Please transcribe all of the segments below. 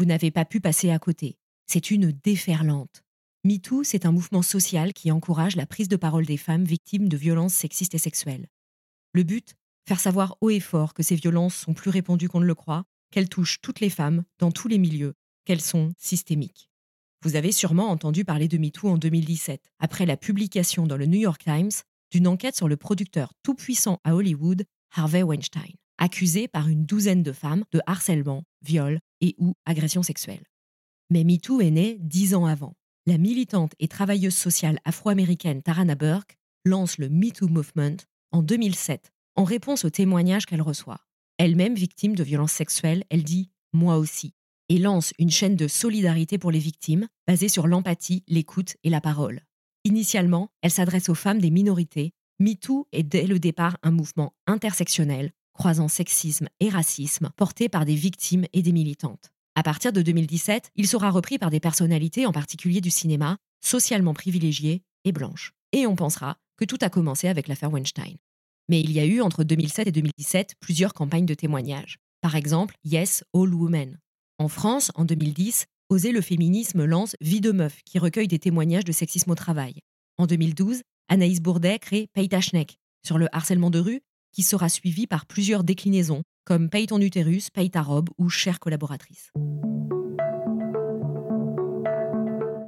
Vous n'avez pas pu passer à côté. C'est une déferlante. MeToo, c'est un mouvement social qui encourage la prise de parole des femmes victimes de violences sexistes et sexuelles. Le but Faire savoir haut et fort que ces violences sont plus répandues qu'on ne le croit, qu'elles touchent toutes les femmes, dans tous les milieux, qu'elles sont systémiques. Vous avez sûrement entendu parler de MeToo en 2017, après la publication dans le New York Times d'une enquête sur le producteur tout-puissant à Hollywood, Harvey Weinstein, accusé par une douzaine de femmes de harcèlement, viol et ou agression sexuelle. Mais MeToo est né dix ans avant. La militante et travailleuse sociale afro-américaine Tarana Burke lance le MeToo Movement en 2007 en réponse aux témoignages qu'elle reçoit. Elle-même victime de violences sexuelles, elle dit Moi aussi et lance une chaîne de solidarité pour les victimes basée sur l'empathie, l'écoute et la parole. Initialement, elle s'adresse aux femmes des minorités. MeToo est dès le départ un mouvement intersectionnel, croisant sexisme et racisme, porté par des victimes et des militantes. À partir de 2017, il sera repris par des personnalités, en particulier du cinéma, socialement privilégiées et blanches. Et on pensera que tout a commencé avec l'affaire Weinstein. Mais il y a eu entre 2007 et 2017 plusieurs campagnes de témoignages. Par exemple, Yes, All Women. En France, en 2010, Oser le féminisme lance Vie de meuf, qui recueille des témoignages de sexisme au travail. En 2012, Anaïs Bourdet crée Paye ta schneck sur le harcèlement de rue, qui sera suivi par plusieurs déclinaisons, comme Paye ton utérus, Paye ta robe ou Chère collaboratrice.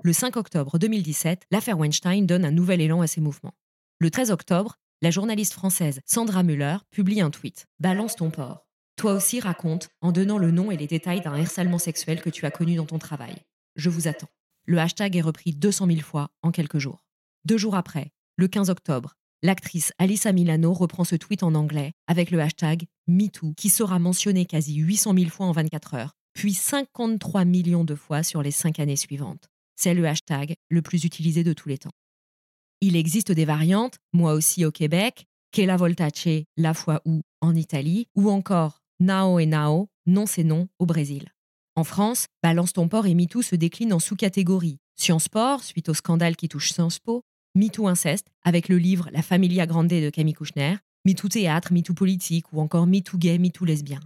Le 5 octobre 2017, l'affaire Weinstein donne un nouvel élan à ces mouvements. Le 13 octobre, la journaliste française Sandra Müller publie un tweet Balance ton porc. Toi aussi raconte en donnant le nom et les détails d'un harcèlement sexuel que tu as connu dans ton travail. Je vous attends. Le hashtag est repris 200 000 fois en quelques jours. Deux jours après, le 15 octobre, l'actrice Alissa Milano reprend ce tweet en anglais avec le hashtag MeToo qui sera mentionné quasi 800 000 fois en 24 heures, puis 53 millions de fois sur les cinq années suivantes. C'est le hashtag le plus utilisé de tous les temps. Il existe des variantes, moi aussi au Québec, Che la voltace, la fois où en Italie, ou encore Nao et Nao, non c'est non au Brésil. En France, Balance ton port et MeToo se déclinent en sous-catégories. Science Sport, suite au scandale qui touche Sciences Po, MeToo Inceste, avec le livre La Familia Grande de Camille Kouchner, MeToo Théâtre, MeToo Politique ou encore MeToo Gay, MeToo Lesbien.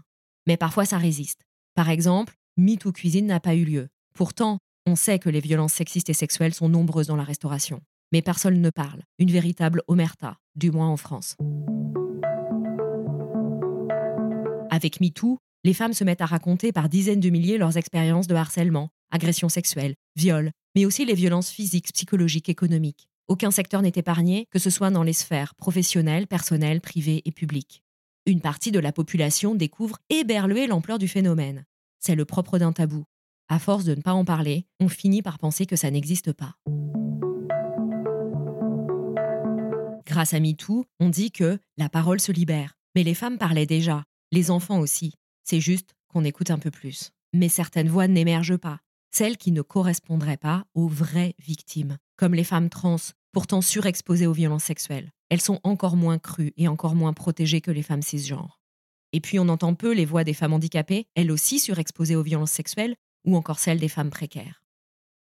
Mais parfois ça résiste. Par exemple, MeToo Cuisine n'a pas eu lieu. Pourtant, on sait que les violences sexistes et sexuelles sont nombreuses dans la restauration. Mais personne ne parle. Une véritable omerta, du moins en France. Avec MeToo, les femmes se mettent à raconter par dizaines de milliers leurs expériences de harcèlement, agressions sexuelles, viols, mais aussi les violences physiques, psychologiques, économiques. Aucun secteur n'est épargné, que ce soit dans les sphères professionnelles, personnelles, privées et publiques. Une partie de la population découvre éberluée l'ampleur du phénomène. C'est le propre d'un tabou. À force de ne pas en parler, on finit par penser que ça n'existe pas. Grâce à MeToo, on dit que la parole se libère. Mais les femmes parlaient déjà, les enfants aussi. C'est juste qu'on écoute un peu plus. Mais certaines voix n'émergent pas, celles qui ne correspondraient pas aux vraies victimes, comme les femmes trans, pourtant surexposées aux violences sexuelles. Elles sont encore moins crues et encore moins protégées que les femmes cisgenres. Et puis on entend peu les voix des femmes handicapées, elles aussi surexposées aux violences sexuelles, ou encore celles des femmes précaires.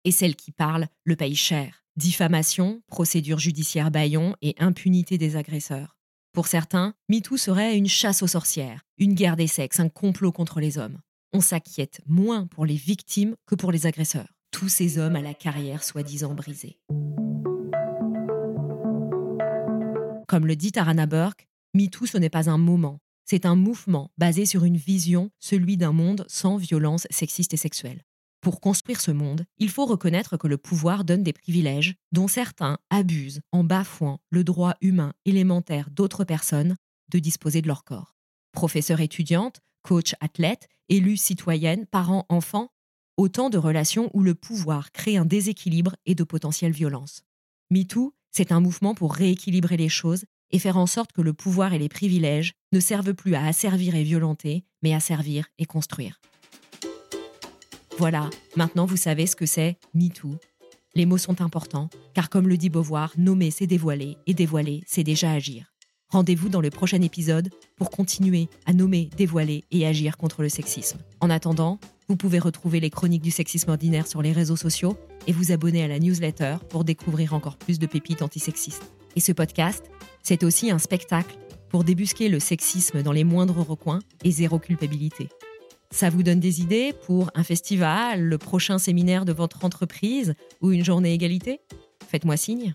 Et celles qui parlent le payent cher. Diffamation, procédure judiciaire baillon et impunité des agresseurs. Pour certains, MeToo serait une chasse aux sorcières, une guerre des sexes, un complot contre les hommes. On s'inquiète moins pour les victimes que pour les agresseurs. Tous ces hommes à la carrière soi-disant brisée. Comme le dit Tarana Burke, MeToo, ce n'est pas un moment, c'est un mouvement basé sur une vision, celui d'un monde sans violence sexiste et sexuelle. Pour construire ce monde, il faut reconnaître que le pouvoir donne des privilèges dont certains abusent en bafouant le droit humain élémentaire d'autres personnes de disposer de leur corps. Professeur étudiante, coach athlète, élue citoyenne, parent enfant, autant de relations où le pouvoir crée un déséquilibre et de potentielles violences. MeToo, c'est un mouvement pour rééquilibrer les choses et faire en sorte que le pouvoir et les privilèges ne servent plus à asservir et violenter, mais à servir et construire. Voilà, maintenant vous savez ce que c'est MeToo. Les mots sont importants, car comme le dit Beauvoir, nommer c'est dévoiler, et dévoiler c'est déjà agir. Rendez-vous dans le prochain épisode pour continuer à nommer, dévoiler et agir contre le sexisme. En attendant, vous pouvez retrouver les chroniques du sexisme ordinaire sur les réseaux sociaux et vous abonner à la newsletter pour découvrir encore plus de pépites antisexistes. Et ce podcast, c'est aussi un spectacle pour débusquer le sexisme dans les moindres recoins et zéro culpabilité. Ça vous donne des idées pour un festival, le prochain séminaire de votre entreprise ou une journée égalité? Faites-moi signe.